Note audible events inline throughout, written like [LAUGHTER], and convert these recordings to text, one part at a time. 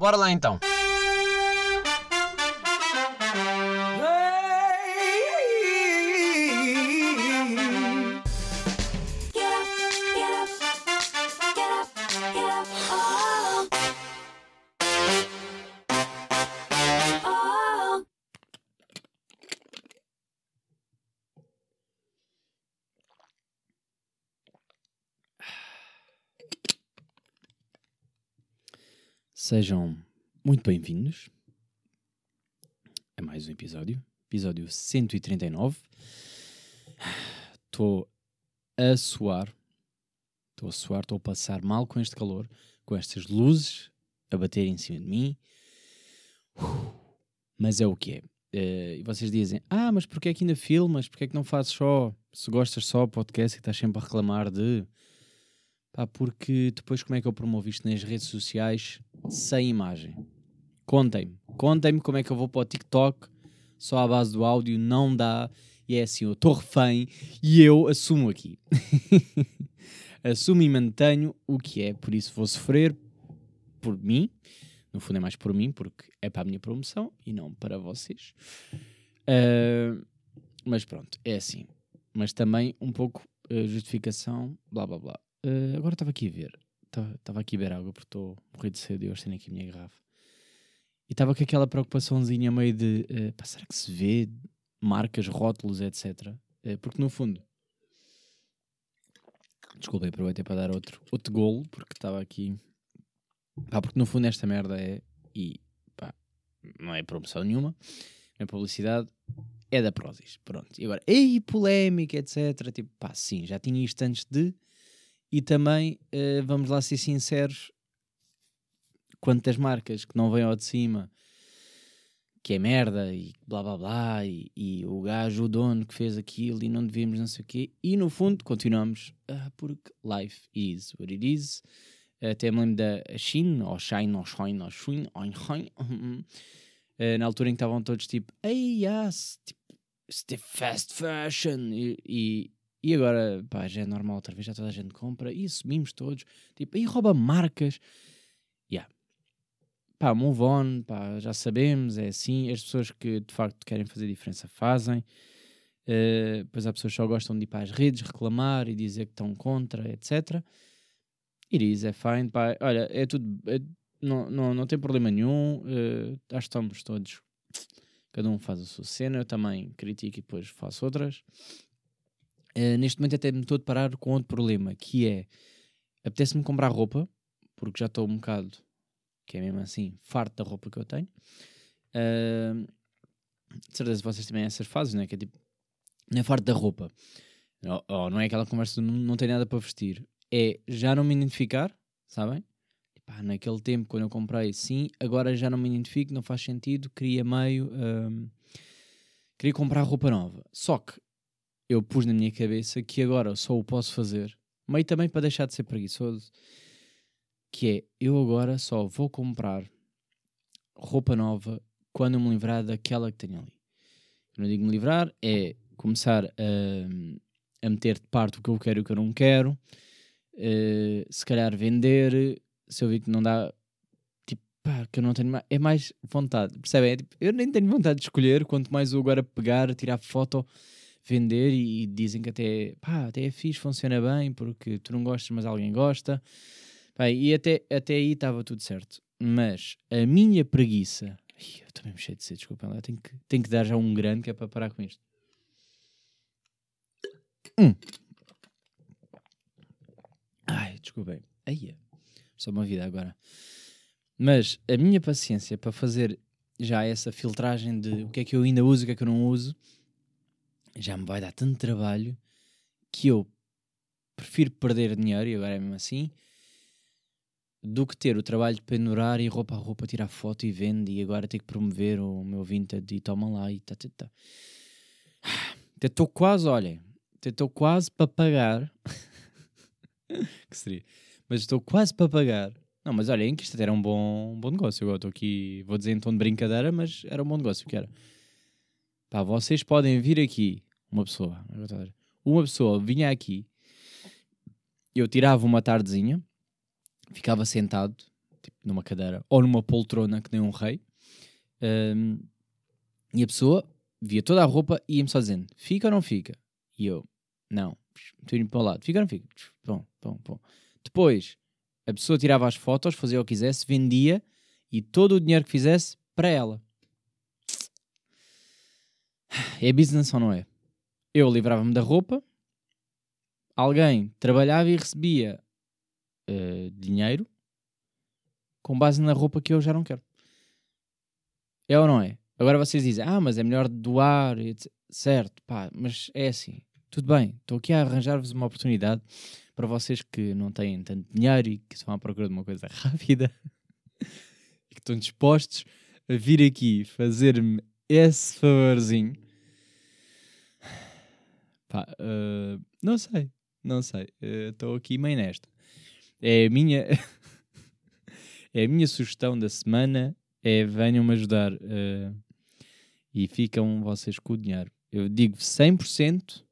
Bora lá então. Sejam muito bem-vindos a mais um episódio, episódio 139. Estou a suar, estou a suar, estou a passar mal com este calor, com estas luzes a bater em cima de mim. Mas é o que é. Eh, e vocês dizem, ah, mas porquê é que ainda filmas? Porquê é que não fazes só? Se gostas só podcast e estás sempre a reclamar de... Pá, porque depois como é que eu promovo isto nas redes sociais sem imagem? Contem-me. Contem-me como é que eu vou para o TikTok só à base do áudio, não dá. E é assim, eu estou refém e eu assumo aqui. [LAUGHS] assumo e mantenho o que é. Por isso vou sofrer por mim. No fundo é mais por mim, porque é para a minha promoção e não para vocês. Ah, mas pronto, é assim. Mas também um pouco ah, justificação, blá blá blá. Ah, agora estava aqui a ver. Estava aqui a beber água porque estou morrendo de sede e hoje tenho aqui a minha garrafa. E estava com aquela preocupaçãozinha meio de ah, pá, será que se vê marcas, rótulos, etc. Ah, porque no fundo. Desculpem, aproveitei para dar outro, outro golo porque estava aqui. Pá, porque no fundo esta merda é. E pá, não é promoção nenhuma, não é publicidade, é da Prozis. Pronto. E agora, ei, polémica, etc. Tipo, pá, sim, já tinha isto antes de. E também, eh, vamos lá ser sinceros, quantas marcas que não vêm ao de cima que é merda e blá blá blá e, e o gajo, o dono que fez aquilo e não devíamos não sei o quê e no fundo continuamos ah, porque life is what it is. Até me lembro da Shin ou Shine ou Shine ou Shine ou [LAUGHS] Eh, na altura em que estavam todos tipo ei, yes, tipo, fast fashion e, e agora pá, já é normal outra vez, já toda a gente compra e assumimos todos, tipo, aí rouba marcas yeah. pá, move on, pá, já sabemos, é assim, as pessoas que de facto querem fazer diferença fazem Eh, depois há pessoas que só gostam de ir para as redes reclamar e dizer que estão contra, etc It is, é fine, pá, olha, é tudo, é- não, não, não tem problema nenhum, eh, acho que estamos todos, cada um faz a sua cena, eu também critico e depois faço outras. Eh, neste momento até me estou a deparar com outro problema, que é, apetece-me comprar roupa, porque já estou um bocado, que é mesmo assim, farto da roupa que eu tenho. Eh, de certeza vocês também têm essas fases, não é? Que é tipo, não é farto da roupa. Ou, ou não é aquela conversa de não, não tem nada para vestir. É já não me identificar, sabem? Naquele tempo, quando eu comprei, sim, agora já não me identifico, não faz sentido, queria meio. hum, queria comprar roupa nova. Só que eu pus na minha cabeça que agora só o posso fazer, meio também para deixar de ser preguiçoso, que é eu agora só vou comprar roupa nova quando me livrar daquela que tenho ali. Eu não digo me livrar, é começar a, a meter de parte o que eu quero e o que eu não quero, eh, se calhar vender, se eu vi que não dá, tipo, pá, que eu não tenho mais, é mais vontade, percebem? É tipo, eu nem tenho vontade de escolher, quanto mais eu agora pegar, tirar foto, vender e, e dizem que até, pá, até é fixe, funciona bem, porque tu não gostas, mas alguém gosta. Pá, e até, até aí estava tudo certo. Mas a minha preguiça, Ih, eu estou mesmo cheio de sede, desculpem lá, tenho que, tenho que dar já um grande que é para parar com isto. Hum. Ai, desculpem. Aí, só uma vida agora. Mas a minha paciência para fazer já essa filtragem de o que é que eu ainda uso e o que é que eu não uso já me vai dar tanto trabalho que eu prefiro perder dinheiro, e agora é mesmo assim, do que ter o trabalho de pendurar e roupa a roupa, tirar foto e vende e agora ter que promover o meu vintage e toma lá e tá, tá, tá. [SIGHS] Até estou quase, olhem, até estou quase para pagar. [LAUGHS] que seria? Mas estou quase para pagar. Não, mas olhem que isto era um bom, um bom negócio. Agora estou aqui, vou dizer em tom de brincadeira, mas era um bom negócio que era. Pá, vocês podem vir aqui, uma pessoa, uma pessoa vinha aqui, eu tirava uma tardezinha, ficava sentado tipo, numa cadeira ou numa poltrona que nem um rei. Ahm, e a pessoa via toda a roupa e ia-me só dizendo: fica ou não fica? E eu: não, estou indo para o lado, fica ou não fica? Bom, bom, bom. Depois a pessoa tirava as fotos, fazia o que quisesse, vendia e todo o dinheiro que fizesse para ela. [SIGHS] É business ou não é? Eu livrava-me da roupa, alguém trabalhava e recebia eh, dinheiro com base na roupa que eu já não quero. É ou não é? Agora vocês dizem, ah, mas é melhor doar, certo, pá, mas é assim, tudo bem, estou aqui a arranjar-vos uma oportunidade para vocês que não têm tanto dinheiro e que estão à procura de uma coisa [LAUGHS] rápida [LAUGHS] e que estão dispostos a vir aqui fazer-me esse favorzinho. Pá, eh, não sei, não sei, eh, estou aqui meio nesta. É a minha, [LAUGHS] é a minha sugestão da semana, é venham-me ajudar eh, e ficam vocês com o dinheiro. Eu digo 100%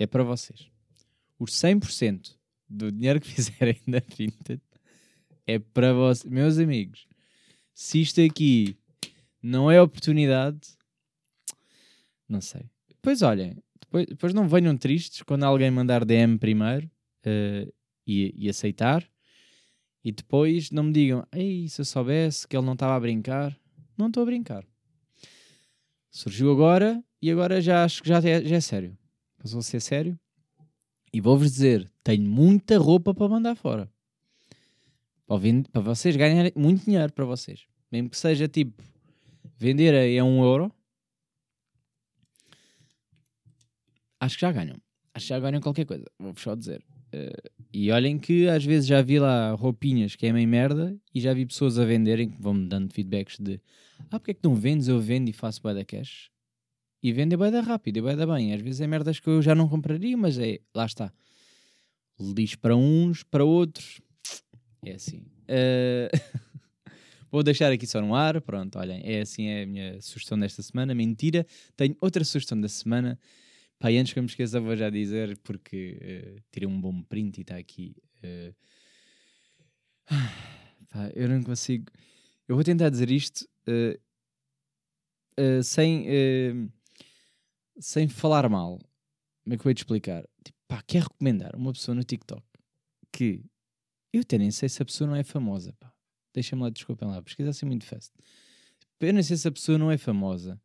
é para vocês. Os 100% do dinheiro que [LAUGHS] fizerem na Vinted é para vocês. Meus amigos, se isto aqui não é oportunidade, não sei. Depois olhem, depois, depois não venham tristes quando alguém mandar DM primeiro eh, e, e aceitar. E depois não me digam, ei, se eu soubesse que ele não estava a brincar. Não estou a brincar. Surgiu agora e agora já acho que já é, já é sério. Passou a ser sério. E vou-vos dizer, tenho muita roupa para mandar fora. Para, para vocês ganharem muito dinheiro para vocês. Mesmo que seja tipo, vender a, a um euro. Acho que já ganham. Acho que já ganham qualquer coisa. Vou-vos só dizer. Eh, e olhem que às vezes já vi lá roupinhas que é meio merda e já vi pessoas a venderem que vão-me dando feedbacks de ah, porque é que não vendes? Eu vendo e faço bué da cash. E vende bué da rápido e bué da bem. Às vezes é merdas que eu já não compraria, mas é, lá está. Lixo para uns, para outros. É assim. Eh, [LAUGHS] Vou deixar aqui só no ar. Pronto, olhem, é assim é a minha sugestão desta semana. Mentira. Tenho outra sugestão da semana. Pá, antes que eu me esqueça, vou já dizer, porque eh, tirei um bom print e está aqui. eh. [SIGHS] Pá, eu não consigo. Eu vou tentar dizer isto eh, sem, sem falar mal. Como é que eu vou te explicar? Tipo, pá, quer recomendar uma pessoa no TikTok que eu até nem sei se a pessoa não é famosa, pá. Deixa-me lá, desculpem lá, pesquisa assim muito fast. Eu nem sei se a pessoa não é famosa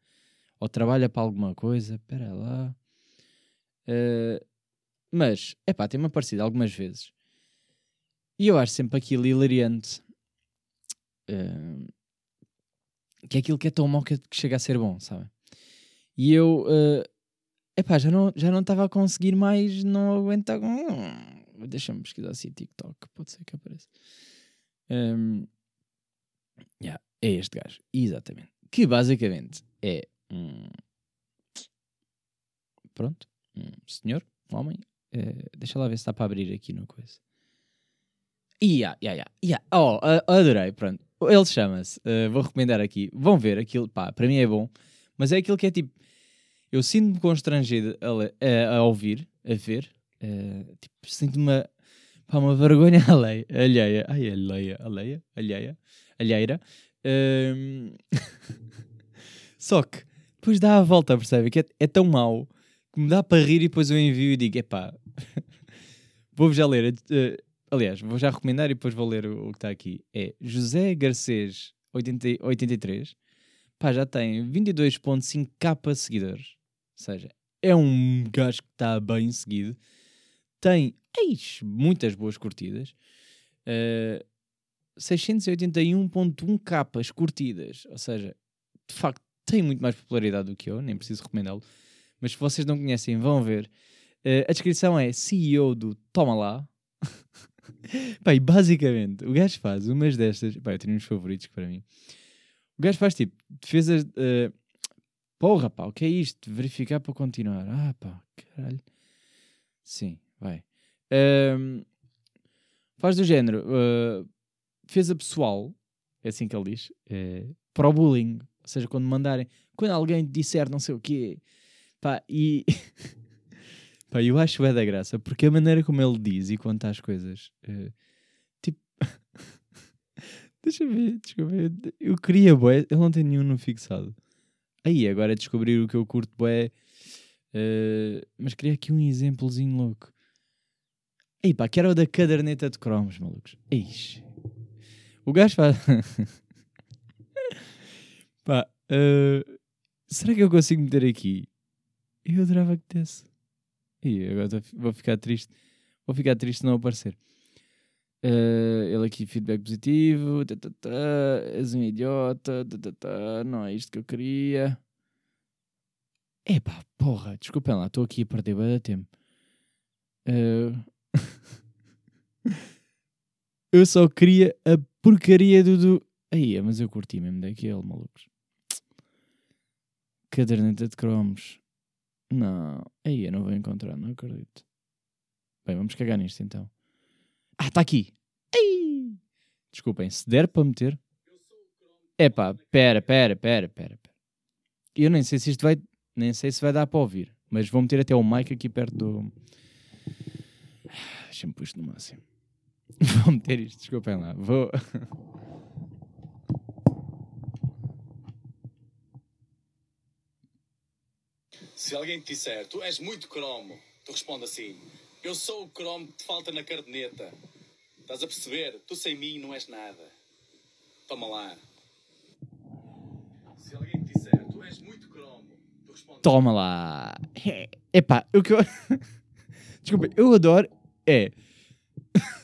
ou trabalha para alguma coisa. Espera lá. Uh, mas, é pá, tem-me aparecido algumas vezes. E eu acho sempre aquilo hilariante. Uh, que é aquilo que é tão mau que, chega a ser bom, sabe? E eu, uh, epá, já não já não estava a conseguir mais, não aguenta. Hum, Deixa-me pesquisar assim TikTok, pode ser que apareça. Um, yeah, é este gajo, exatamente. Que basicamente é um. Pronto, um senhor, um homem. eh, deixa lá ver se está para abrir aqui no coisa. Yeah, yeah, yeah, yeah. Oh, a- adorei, pronto. Ele chama-se, eh, vou recomendar aqui. Vão ver aquilo, pá, para mim é bom, mas é aquilo que é tipo. Eu sinto-me constrangido a, a- a ouvir, a ver. eh, tipo, sinto-me uma, uma vergonha [LAUGHS] alheia, alheia. Ai, alheia, alheia, alheia, alheira. Ehm, [LAUGHS] Só que depois dá a volta, percebe? Que é, é tão mau que me dá para rir e depois eu envio e digo: epá, [LAUGHS] vou-vos já ler. eh, aliás, vou já recomendar e depois vou ler o, o que está aqui. É José Garcês 80 83. Pá, já tem 22.5k seguidores. Ou seja, é um gajo que está bem seguido. Tem eis, muitas boas curtidas. Eh, 681.1 capas curtidas. Ou seja, de facto, tem muito mais popularidade do que eu, nem preciso recomendá-lo. Mas se vocês não conhecem, vão ver. Eh, a descrição é CEO do Toma Lá. [LAUGHS] E basicamente, o gajo faz umas destas. Pá, eu tenho uns favoritos para mim. O gajo faz tipo defesas. eh, porra, pá, o que é isto? Verificar para continuar. Ah, pá, caralho. Sim, vai. Ahm, faz do género. eh, defesa pessoal, é assim que ele diz, eh, para o bullying. Ou seja, quando mandarem, quando alguém disser não sei o quê, pá, e [LAUGHS] pá, eu acho é da graça, porque a maneira como ele diz e conta as coisas, eh, tipo, [LAUGHS] Deixa ver, desculpa. eu- queria, boé. Ele não tem nenhum no fixado. Aí, agora é descobrir o que eu curto, boé. Eh, mas queria aqui um exemplozinho louco. Ei, pá, que era o da caderneta de cromos, malucos. Eixe. O gajo faz. [LAUGHS] pá, eh, será que eu consigo meter aqui? Eu adorava que desse. Ih, agora vou ficar triste. Vou ficar triste se não aparecer. Eh, ele aqui, feedback positivo. Tá, tá, tá, és um idiota. Tá, tá, tá, não é isto que eu queria. Epá, porra, desculpem lá, estou aqui a perder bem tempo. Eh, [LAUGHS] eu só queria a porcaria do. do... Aí, mas eu curti mesmo daquele, malucos. Caderneta de cromos. Não, aí eu não vou encontrar, não acredito. Bem, vamos cagar nisto então. Ah, está aqui. Ei! Desculpem, se der para meter. Epá, pera, pera, pera, pera. pera. Eu nem sei se isto vai. Nem sei se vai dar para ouvir. Mas vou meter até o mic aqui perto do. Deixa-me pôr isto no máximo. [LAUGHS] Vou meter isto, desculpem lá. Vou. Se alguém te disser, tu és muito cromo, tu responde assim: Eu sou o cromo que te falta na caderneta. Estás a perceber? Tu sem mim não és nada. Toma lá. Se alguém te disser, tu és muito cromo, tu responde Toma lá. Epá, o que eu. [LAUGHS] Desculpa, eu adoro é. [LAUGHS]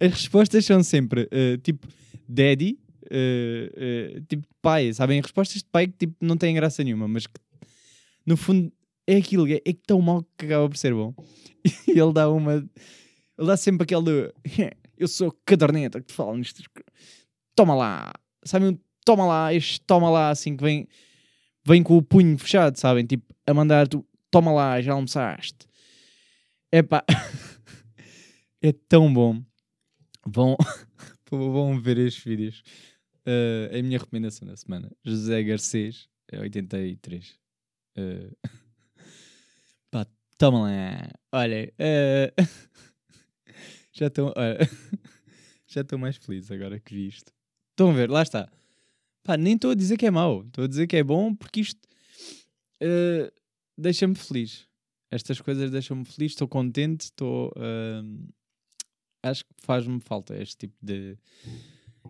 As respostas são sempre eh, tipo daddy, eh, eh, tipo pai, sabem? Respostas de pai que tipo, não têm graça nenhuma, mas que no fundo é aquilo, é, é tão mal que acaba por ser bom. [LAUGHS] E ele dá uma. Ele dá sempre aquele do. Eu sou caderneta que te falo nisto. Toma lá. Sabem? Toma lá, este toma lá, assim que vem vem com o punho fechado, sabem? Tipo, a mandar tu, toma lá, já almoçaste. Epá, [LAUGHS] é tão bom. Vão, [LAUGHS] vão ver estes vídeos. Uh, é a minha recomendação da semana. José Garcês, é 83. Uh, pá, toma lá. Olha, uh, [LAUGHS] já olha, [LAUGHS] já estou mais feliz agora que vi isto. Estão a ver, lá está. Pá, nem estou a dizer que é mau, estou a dizer que é bom porque isto uh, deixa-me feliz. Estas coisas deixam-me feliz, estou contente, estou. uh, acho que faz-me falta este tipo de.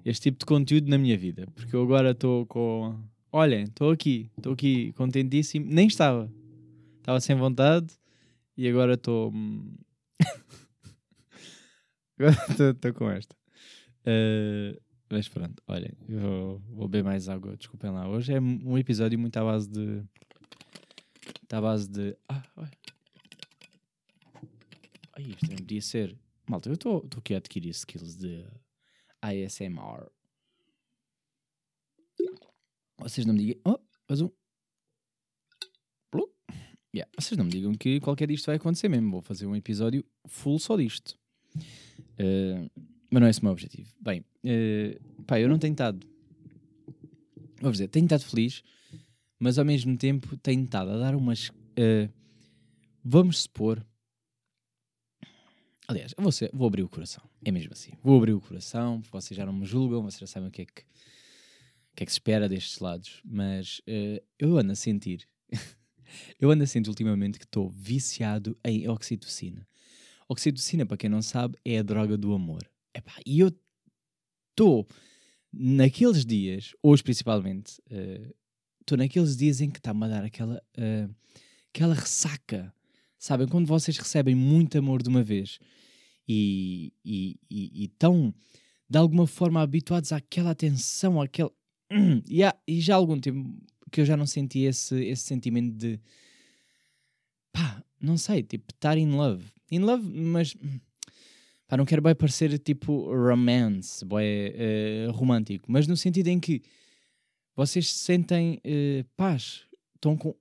Este tipo de conteúdo na minha vida. Porque eu agora estou com. Olhem, estou aqui, estou aqui contentíssimo. Nem estava. Estava sem vontade e agora estou. hum, [LAUGHS] agora estou com esta. Uh, mas pronto, olhem, vou, vou beber mais água, desculpem lá. Hoje é um episódio muito à base de. Está à base de. Ah, olha. Ai, isto também podia ser. Malta, eu estou aqui a adquirir skills de ASMR. Vocês não me digam. Oh, mais um. Yeah. Vocês não me digam que qualquer disto vai acontecer mesmo. Vou fazer um episódio full só disto. Uh, mas não é esse o meu objetivo. Bem, uh, pá, eu não tenho estado. Vou dizer, tenho estado feliz, mas ao mesmo tempo tenho estado a dar umas. uh, vamos supor. Aliás, eu vou, ser- vou abrir o coração. É mesmo assim. Vou abrir o coração, vocês já não me julgam, vocês já sabem o que é que, que, é que se espera destes lados. Mas uh, eu ando a sentir. [LAUGHS] eu ando a sentir ultimamente que estou viciado em oxitocina. Oxitocina, para quem não sabe, é a droga do amor. E eu estou naqueles dias, hoje principalmente, estou naqueles dias em que está-me a dar aquela, eh, aquela ressaca. Sabem? Quando vocês recebem muito amor de uma vez e, e, e, estão de alguma forma habituados àquela atenção, àquele. E, há- e já há algum tempo que eu já não senti esse, esse sentimento de pá, não sei, tipo, estar in love. In love, mas pá, não quero bem parecer tipo romance, bué, eh, romântico, mas no sentido em que vocês sentem eh, paz, estão com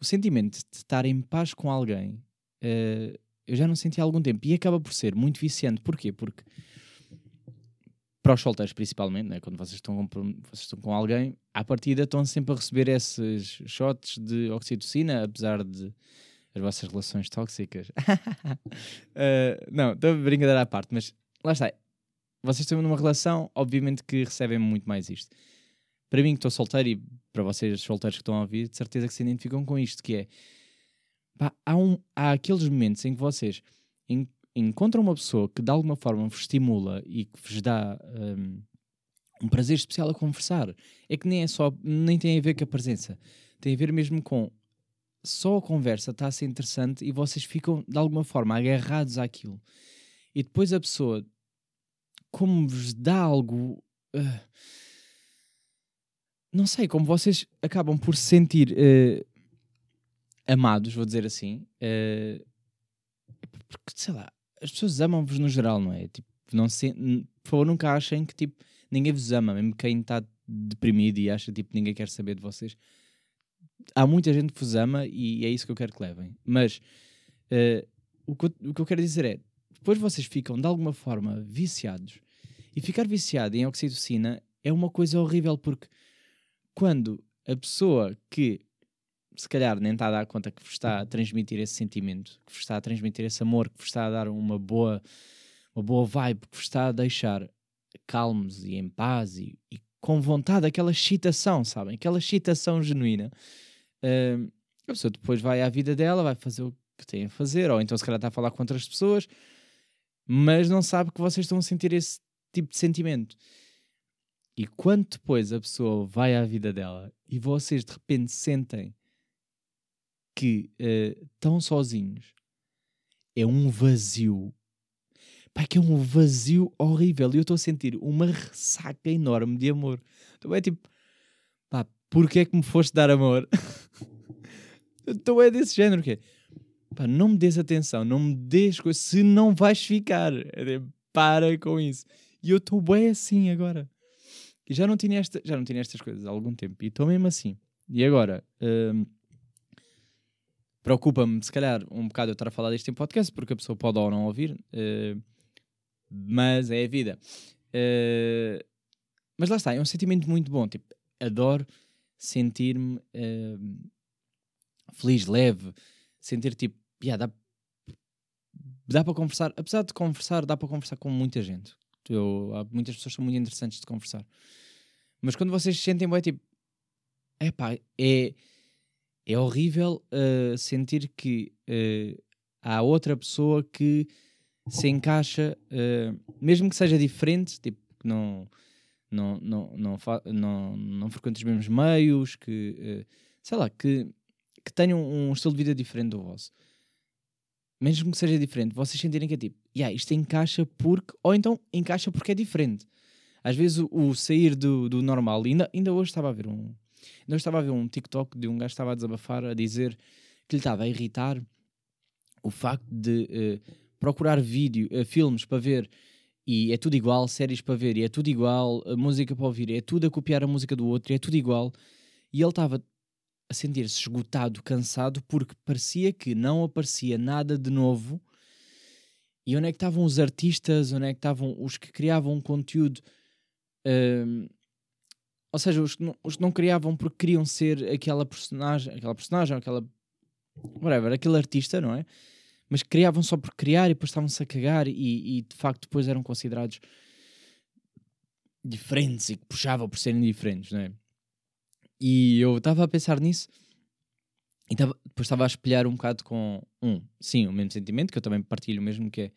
o sentimento de estar em paz com alguém. eh, eu já não senti há algum tempo e acaba por ser muito viciante. Porquê? Porque para os solteiros principalmente, né? quando vocês estão, com, vocês estão com alguém, à partida estão sempre a receber esses shots de oxitocina, apesar de as vossas relações tóxicas. [LAUGHS] Eh, não, estou a brincadeira à parte, mas lá está. vocês estão numa relação, obviamente que recebem muito mais isto. Para mim, que estou solteiro e para vocês solteiros que estão a ouvir, de certeza que se identificam com isto, que é pá, há, um, há aqueles momentos em que vocês en- encontram uma pessoa que de alguma forma vos estimula e que vos dá hum, um prazer especial a conversar. É que nem é só, nem tem a ver com a presença, tem a ver mesmo com só a conversa está a ser interessante e vocês ficam de alguma forma agarrados àquilo. E depois a pessoa, como vos dá algo. ah, não sei, como vocês acabam por se sentir eh, amados, vou dizer assim. eh, porque, sei lá, as pessoas amam-vos no geral, não é? Tipo, não se, por favor, nunca achem que tipo, ninguém vos ama, mesmo quem está deprimido e acha tipo ninguém quer saber de vocês. Há muita gente que vos ama e é isso que eu quero que levem. Mas eh, o, que eu, o que eu quero dizer é: depois vocês ficam de alguma forma viciados e ficar viciado em oxitocina é uma coisa horrível porque quando a pessoa que se calhar nem está a dar conta que vos está a transmitir esse sentimento, que vos está a transmitir esse amor, que vos está a dar uma boa, uma boa vibe, que vos está a deixar calmos e em paz e, e com vontade, aquela excitação, sabem? Aquela excitação genuína. Hum, a pessoa depois vai à vida dela, vai fazer o que tem a fazer, ou então se calhar está a falar com outras pessoas, mas não sabe que vocês estão a sentir esse tipo de sentimento. E quando depois a pessoa vai à vida dela e vocês de repente sentem que eh, estão sozinhos, é um vazio. Pá, que é um vazio horrível. E eu estou a sentir uma ressaca enorme de amor. Então é tipo, pá, porquê é que me foste dar amor? [LAUGHS] então é desse género que é, pá, não me des atenção, não me des coisas, se não vais ficar. É para com isso. E eu estou bem assim agora. E já não tinha, esta, já não tinha estas coisas há algum tempo. E estou mesmo assim. E agora, hum, preocupa-me, se calhar, um bocado eu estar a falar disto em podcast, porque a pessoa pode ou não ouvir, eh, mas é a vida. Eh, mas lá está, é um sentimento muito bom. Tipo, adoro sentir-me eh, feliz, leve, sentir tipo, yeah, dá, dá para conversar, apesar de conversar, dá para conversar com muita gente. Eu, há muitas pessoas são muito interessantes de conversar. Mas quando vocês se sentem bem, tipo, epá, é, é horrível uh, sentir que uh, há outra pessoa que se encaixa, uh, mesmo que seja diferente, tipo, que não, não, não, não, não, não frequenta os mesmos meios, que, sei lá, que, que tenham um estilo de vida diferente do vosso. Mesmo que seja diferente, vocês sentirem que é tipo, yeah, isto encaixa porque, ou então encaixa porque é diferente. Às vezes o, sair do, do normal, ainda, ainda hoje estava a ver um, ainda estava a ver um TikTok de um gajo que estava a desabafar, a dizer que lhe estava a irritar o facto de eh, procurar vídeo, eh, filmes para ver e é tudo igual, séries para ver e é tudo igual, a música para ouvir, é tudo a copiar a música do outro, e é tudo igual. E ele estava a sentir-se esgotado, cansado, porque parecia que não aparecia nada de novo. E onde é que estavam os artistas, onde é que estavam os que criavam conteúdo Ahm, ou seja, os que, não, os que não criavam porque queriam ser aquela personagem, aquela personagem, aquela whatever, aquele artista, não é? Mas criavam só por criar e depois estavam-se a cagar e, e, de facto depois eram considerados diferentes e que puxavam por serem diferentes, não é? E eu estava a pensar nisso e tava, depois estava a espelhar um bocado com um, sim, o mesmo sentimento, que eu também partilho mesmo, que é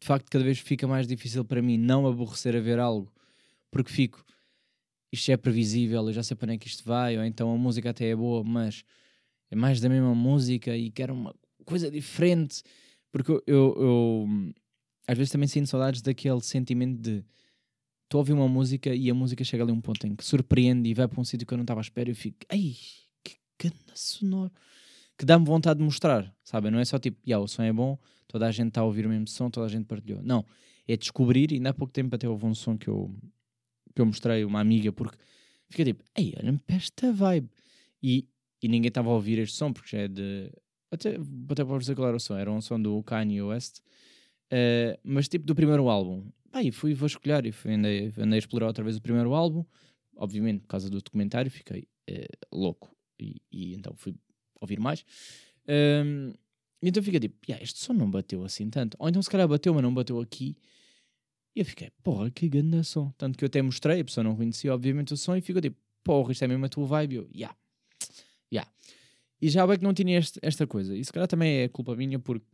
de facto cada vez fica mais difícil para mim não aborrecer a ver algo porque fico isto é previsível, eu já sei para onde é que isto vai, ou então a música até é boa, mas é mais da mesma música e quero uma coisa diferente, porque eu, eu, eu, às vezes também sinto saudades daquele sentimento de estou a ouvir uma música e a música chega ali a um ponto em que surpreende e vai para um sítio que eu não estava à espera e eu fico, ai, que cana sonoro, que dá-me vontade de mostrar, sabe? Não é só tipo, yeah, o som é bom, toda a gente está a ouvir o mesmo som, toda a gente partilhou. Não, é descobrir, e ainda há pouco tempo até houve um som que eu, que eu mostrei uma amiga, porque fica tipo, ei, olha-me para esta vibe. E, e ninguém estava a ouvir este som, porque já é de. Até, até para dizer qual era o som, era um som do Kanye West, eh, mas tipo do primeiro álbum. Pá, e fui vasculhar e fui, andei, andei a explorar outra vez o primeiro álbum, obviamente por causa do documentário, fiquei eh, louco e, e então fui ouvir mais. Ehm, e então fica tipo, "Ya, este som não bateu assim tanto. Ou então se calhar bateu, mas não bateu aqui. E eu fiquei, porra, que grande som. Tanto que eu até mostrei, a pessoa não conhecia, obviamente, o som, e ficou tipo, porra, isto é mesmo a tua vibe. Eu, yeah, yeah. E já bem que não tinha este- esta coisa. E se calhar também é culpa minha, porque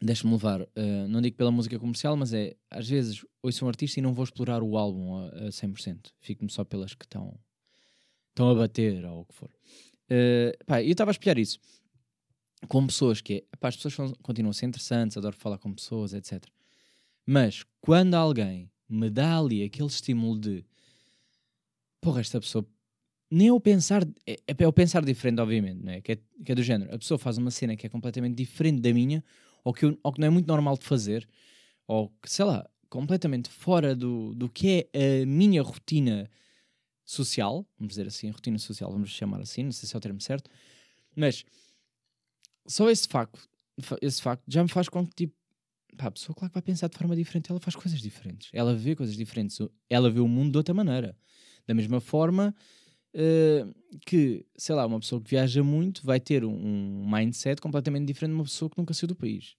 deixa-me levar, eh, não digo pela música comercial, mas é, às vezes, ouço um artista e não vou explorar o álbum a, a 100%. Fico-me só pelas que estão estão a bater, ou o que for. Eh, pá, eu estava a espelhar isso com pessoas que é, pá, as pessoas são- continuam a ser interessantes, adoro falar com pessoas, etc. Mas quando alguém me dá ali aquele estímulo de porra, esta pessoa nem o pensar, é, é o pensar diferente, obviamente, não é? Que, é? que é do género. A pessoa faz uma cena que é completamente diferente da minha, ou que, eu- ou que não é muito normal de fazer, ou que, sei lá, completamente fora do, do que é a minha rotina social, vamos dizer assim, rotina social, vamos chamar assim, não sei se é o termo certo, mas só esse facto, fa- esse facto já me faz com que, tipo, pá, a pessoa, claro que vai pensar de forma diferente, ela faz coisas diferentes, ela vê coisas diferentes, ela vê o mundo de outra maneira. Da mesma forma eh, que, sei lá, uma pessoa que viaja muito vai ter um, mindset completamente diferente de uma pessoa que nunca saiu do país.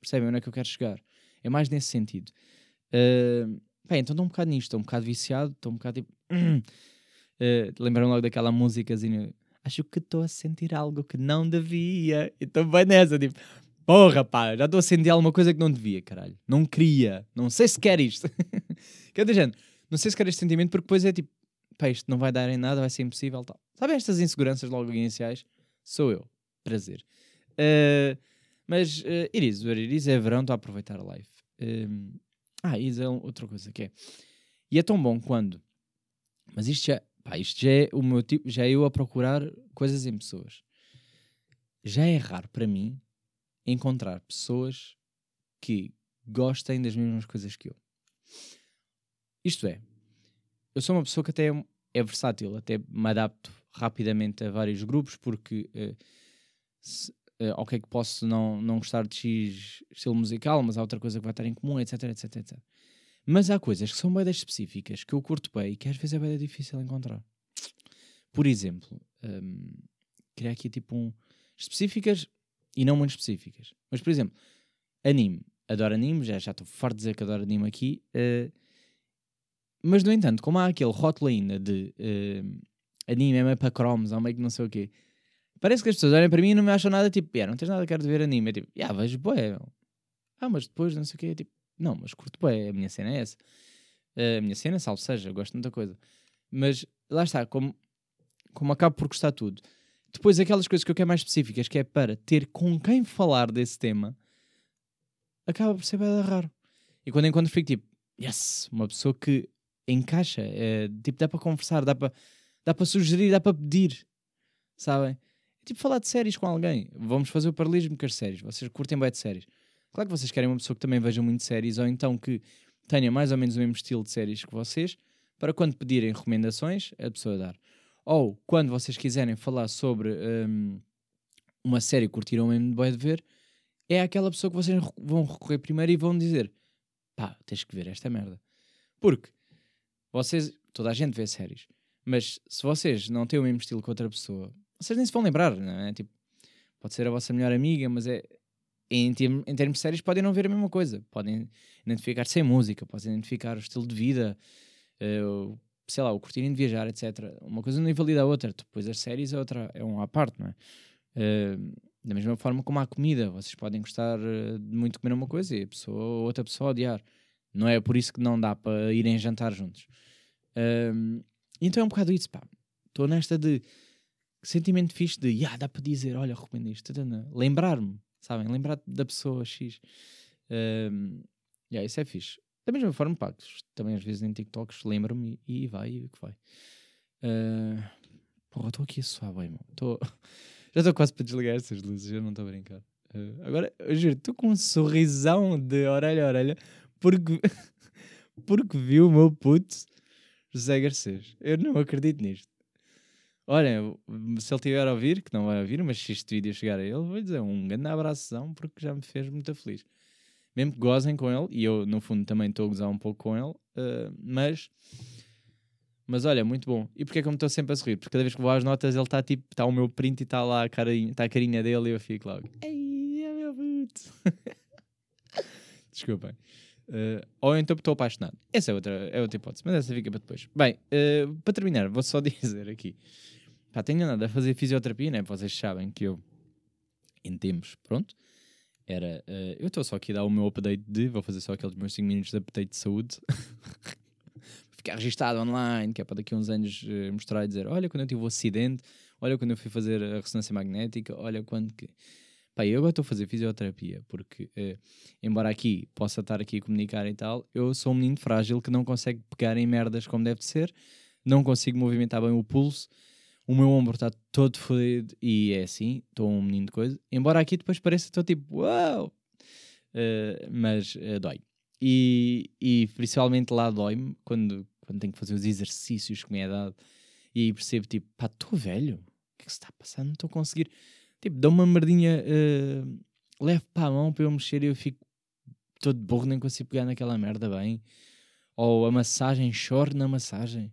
Percebem onde é que eu quero chegar? É mais nesse sentido. Eh, bem, então estou um bocado nisto, estou um bocado viciado, estou um bocado tipo. [CLEARS THROAT] Uh, logo daquela músicazinha. Acho que estou a sentir algo que não devia. E estou bem nessa, tipo, porra, pá, já estou a sentir alguma coisa que não devia, caralho. Não queria, não sei se quer isto. que é género, não sei se quer este sentimento, porque depois é tipo, pá, isto não vai dar em nada, vai ser impossível, tal. Sabem estas inseguranças logo iniciais? Sou eu. Prazer. Uh, mas, uh, Iris, o Iris é verão, estou a aproveitar a live. Um, ah, Iris é outra coisa que é. E é tão bom quando. Mas isto já, pá, isto já é o meu tipo, já é eu a procurar coisas em pessoas. Já é raro para mim encontrar pessoas que gostem das mesmas coisas que eu. Isto é, eu sou uma pessoa que até é, versátil, até me adapto rapidamente a vários grupos, porque eh, se- eh, ok que posso não, não gostar de X estilo musical, mas há outra coisa que vai estar em comum, etc, etc, etc. Mas há coisas que são bem específicas que eu curto bem e que às vezes é bem difícil encontrar. Por exemplo, hum, criar aqui tipo um. específicas e não muito específicas. Mas, por exemplo, anime. Adoro anime, já estou farto de dizer que adoro anime aqui. eh, mas, no entanto, como há aquele rótulo ainda de eh, anime é meio para cromos ou meio que não sei o quê, parece que as pessoas olham para mim e não me acham nada tipo, "Yeah, não tens nada que de ver anime. É tipo, já vejo, bué. Ah, mas depois não sei o quê. É tipo, não, mas curto bué, a minha cena é essa. A minha cena, salvo seja, eu gosto de muita coisa. Mas lá está, como, como acabo por gostar tudo. Depois, aquelas coisas que eu quero mais específicas, que é para ter com quem falar desse tema, acaba por ser bem raro. E quando encontro, fico tipo, yes, uma pessoa que encaixa, é, tipo, dá para conversar, dá para dá para sugerir, dá para pedir, sabem? Tipo, falar de séries com alguém. Vamos fazer o paralelismo com as séries. Vocês curtem bem de séries. Claro que vocês querem uma pessoa que também veja muito séries, ou então que tenha mais ou menos o mesmo estilo de séries que vocês, para quando pedirem recomendações, a pessoa dar. Ou quando vocês quiserem falar sobre hum, uma série que curtiram mesmo bem de ver, é aquela pessoa que vocês vão recorrer primeiro e vão dizer: pá, tens que ver esta merda. Porque vocês, toda a gente vê séries, mas se vocês não têm o mesmo estilo que outra pessoa, vocês nem se vão lembrar, não é? Tipo, pode ser a vossa melhor amiga, mas é. Em, term- em termos séries, podem não ver a mesma coisa. Podem identificar sem música, podem identificar o estilo de vida, o- sei lá, o curtirem de viajar, etc. Uma coisa não invalida a outra. Depois as séries é outra, é um à parte, não é? Eh, da mesma forma como há comida, vocês podem gostar eh, de muito comer uma coisa e a pessoa, outra pessoa odiar. Não é por isso que não dá para irem jantar juntos. Ahm, então é um bocado isso, pá. Estou nesta de sentimento fixe de, yeah, dá para dizer, olha, recomendo isto. Lembrar-me, sabem? Lembrar da pessoa X. Um, yeah, isso é fixe. Da mesma forma, pá, também às vezes em TikToks lembro-me e, e vai, e que vai. Ah, porra, estou aqui a suar bem, meu. Tô... [LAUGHS] Já estou quase para desligar essas luzes, eu não estou a brincar. Ah, agora, eu juro, estou com um sorrisão de orelha a orelha porque, [LAUGHS] porque vi o meu puto José Garcês. Eu não acredito nisto. Olhem, se ele estiver a ouvir, que não vai ouvir, mas se este vídeo chegar a ele, vou dizer um grande abração porque já me fez muito feliz. Mesmo que gozem com ele, e eu no fundo também estou a gozar um pouco com ele, eh, mas mas olha, muito bom. E porquê é que eu me estou sempre a sorrir? Porque cada vez que vou às notas ele está tipo, está o meu print e está lá a carinha, está a carinha dele e eu fico logo, ei, é meu puto. [LAUGHS] Desculpem. Eh, ou então estou apaixonado. Essa é outra, é outra hipótese, mas essa fica para depois. Bem, eh, para terminar, vou só [LAUGHS] dizer aqui. Pá, tenho andado a fazer fisioterapia, né? Vocês sabem que eu, em tempos, pronto, era. eh, eu estou só aqui a dar o meu update de. Vou fazer só aqueles meus 5 minutos de update de saúde. [LAUGHS] Ficar registado online, que é para daqui a uns anos eh, mostrar e dizer: olha, quando eu tive o acidente, olha, quando eu fui fazer a ressonância magnética, olha, quando que. Pá, eu agora estou a fazer fisioterapia, porque, eh, embora aqui possa estar aqui a comunicar e tal, eu sou um menino frágil que não consegue pegar em merdas como deve de ser, não consigo movimentar bem o pulso, o meu ombro está todo fodido e é assim, estou um menino de coisa. Embora aqui depois pareça, estou tipo, uau! Eh, mas eh, dói. E, e principalmente lá dói-me quando, quando tenho que fazer os exercícios que me é dado e aí percebo tipo, pá, estou velho, o que é que se está a passar? Não estou a conseguir. Tipo, dá uma merdinha eh, leve para a mão para eu mexer e eu fico todo burro, nem consigo pegar naquela merda bem. Ou a massagem, choro na massagem.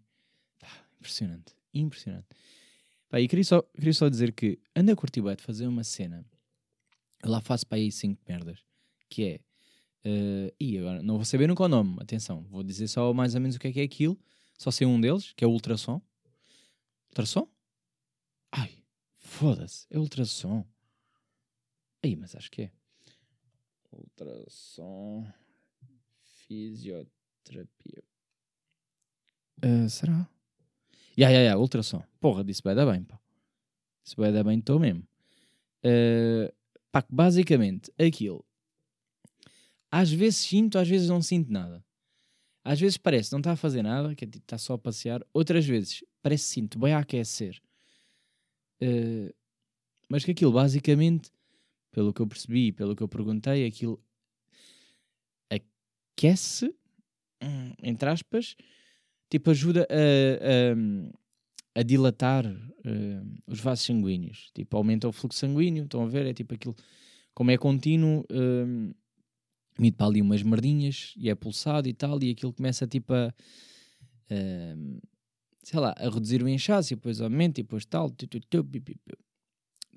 Pá, impressionante, impressionante. Pá, e queria só, queria só dizer que ando a curtir bué de fazer uma cena. Eu lá faço para aí cinco merdas. Que é. eh, e agora não vou saber nunca o nome, atenção. Vou dizer só mais ou menos o que é que é aquilo. Só sei um deles, que é o ultrassom. Ultrassom? Ai, foda-se, é ultrassom. Aí, mas acho que é. Ultrassom. Fisioterapia. Eh, será? Ya, ya, ya, ultrassom. Porra, disse vai dar bem, pá. Disse vai dar bem, estou mesmo. Eh, pá, basicamente, aquilo. Às vezes sinto, às vezes não sinto nada. Às vezes parece que não está a fazer nada, que é tipo, está só a passear. Outras vezes parece que sinto bem a aquecer. Eh, mas que aquilo, basicamente, pelo que eu percebi, pelo que eu perguntei, aquilo aquece, hum, entre aspas, tipo, ajuda a, a, a dilatar eh, os vasos sanguíneos. Tipo, aumenta o fluxo sanguíneo, estão a ver? É tipo aquilo, como é contínuo, um, emite para ali umas merdinhas e é pulsado e tal, e aquilo começa tipo a. um, sei lá, a reduzir o inchaço e depois aumenta e depois tal, tu, tu, tu,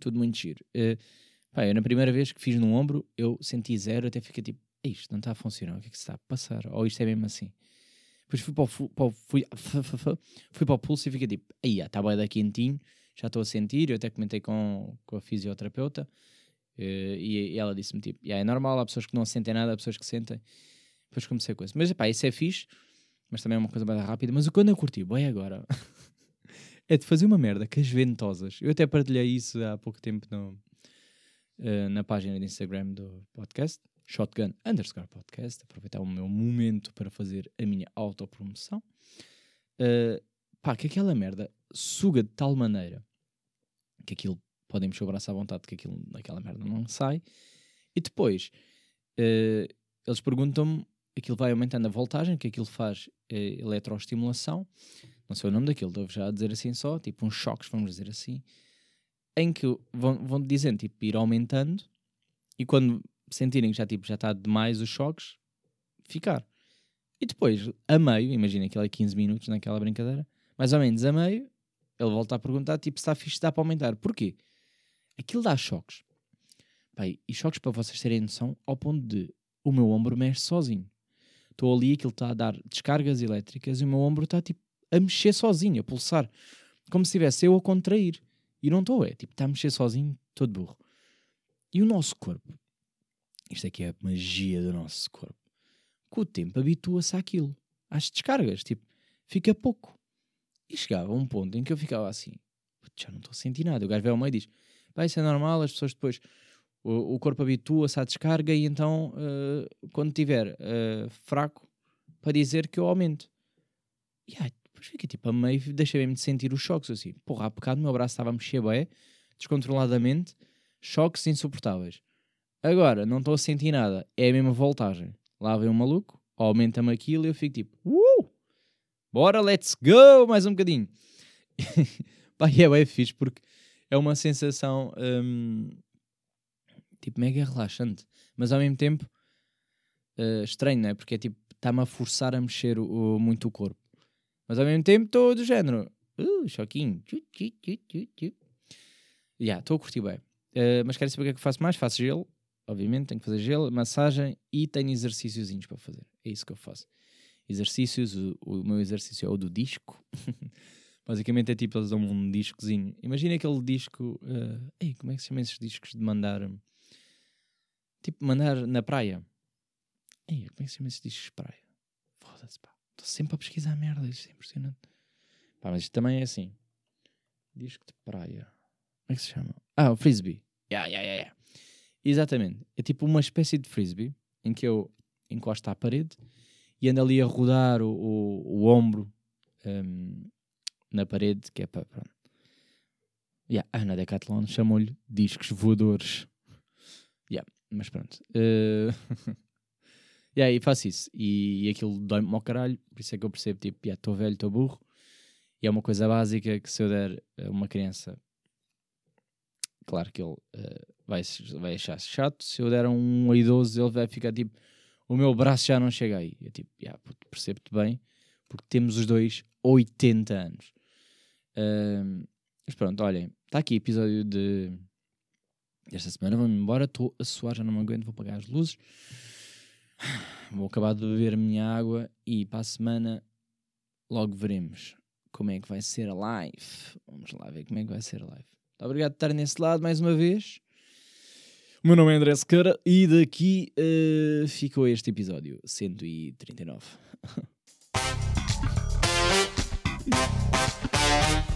tudo muito giro. Eh, pá, eu na primeira vez que fiz no ombro, eu senti zero, até fiquei tipo, "Ei, isto não está a funcionar, o que é que se está a passar? Ou isto é mesmo assim? Depois fui para o, fu- para o- [LAUGHS] fui, fui para o pulso e fiquei tipo, aí está bem da quentinho, já estou a sentir, eu até comentei com, com a fisioterapeuta, eh, e, e ela disse-me tipo, "Yeah, é normal, há pessoas que não sentem nada, há pessoas que sentem. Depois comecei com isso. Mas pá, isso é fixe, mas também é uma coisa mais rápida. Mas o que eu curti, bem agora, [LAUGHS] é de fazer uma merda com as ventosas. Eu até partilhei isso há pouco tempo no, eh, na página de Instagram do podcast, Shotgun underscore podcast. Aproveitar o meu momento para fazer a minha autopromoção. Eh, pá, que aquela merda suga de tal maneira que aquilo podem mexer o braço à vontade, que aquilo daquela merda não sai. E depois eh, eles perguntam-me, aquilo vai aumentando a voltagem, que aquilo faz eh, eletroestimulação, não sei o nome daquilo, estou já dizer assim só, tipo uns choques, vamos dizer assim, em que vão, vão dizendo, tipo, ir aumentando, e quando sentirem que já, tipo, já está demais os choques, ficar. E depois, a meio, imagina ele é 15 minutos naquela brincadeira, mais ou menos a meio, ele volta a perguntar, tipo, se está fixe, se dá para aumentar. Porquê? Aquilo dá choques. Pai, e choques para vocês terem noção, ao ponto de o meu ombro mexe sozinho. Estou ali, aquilo está a dar descargas elétricas e o meu ombro está tipo a mexer sozinho, a pulsar. Como se estivesse eu a contrair. E não estou, é tipo, está a mexer sozinho, todo burro. E o nosso corpo, isto aqui é a magia do nosso corpo, com o tempo habitua-se àquilo, às descargas, tipo, fica pouco. E chegava um ponto em que eu ficava assim, "Putz, já não estou a sentir nada. O gajo veio ao meio e diz, pá, isso é normal, as pessoas depois o, o corpo habitua-se à descarga e então eh, quando tiver eh, fraco para dizer que eu aumento. E aí, depois fica tipo a meio, deixa mesmo de sentir os choques assim. Porra, há bocado meu braço estava a mexer bem, descontroladamente, choques insuportáveis. Agora, não estou a sentir nada, é a mesma voltagem. Lá vem um maluco, aumenta-me aquilo e eu fico tipo, uh! Bora, let's go! Mais um bocadinho. [LAUGHS] Pá, é bem fixe porque é uma sensação hum, tipo mega relaxante, mas ao mesmo tempo eh, estranho, não é? Porque é tipo, está-me a forçar a mexer o- o- muito o corpo, mas ao mesmo tempo estou do género, uh, choquinho, tchu. Ya, estou a curtir bem, Eh, mas quero saber o que é que faço mais? Faço gelo, obviamente, tenho que fazer gelo, massagem e tenho exercíciozinhos para fazer. É isso que eu faço. Exercícios, o, o meu exercício é o do disco. [LAUGHS] Basicamente é tipo, eles dão um discozinho. Imagina aquele disco. eh, ei, como é que se chama esses discos de mandar. Tipo, mandar na praia. Ei, como é que se chama esses discos de praia? Foda-se, pá. Estou sempre a pesquisar merda, isto é impressionante. Pá, mas isto também é assim. Disco de praia. Como é que se chama? Ah, o frisbee. Yeah, yeah, yeah, yeah. Exatamente. É tipo uma espécie de frisbee em que eu encosto à parede e ando ali a rodar o, o, o ombro hum, na parede, que é para. Pronto. Yeah, a Ana Decathlon chamou-lhe discos voadores. Yeah, mas pronto. Eh, [LAUGHS] yeah, e faço isso. E, e aquilo dói-me ao caralho. Por isso é que eu percebo: tipo, estou velho, estou burro. E é uma coisa básica que se eu der a uma criança, claro que ele eh, vai, vai achar chato. Se eu der um idoso, ele vai ficar tipo: o meu braço já não chega aí. Eu tipo, yeah, percebo-te bem, porque temos os dois 80 anos. Ahm, mas pronto, olhem, está aqui episódio de desta semana. Vamos embora, estou a suar, já não me aguento, vou apagar as luzes. [SIGHS] Vou acabar de beber a minha água e para a semana logo veremos como é que vai ser a live. Vamos lá ver como é que vai ser a live. Muito obrigado por estarem nesse lado mais uma vez. O meu nome é André Sequeira e daqui uh, ficou este episódio 139. [LAUGHS]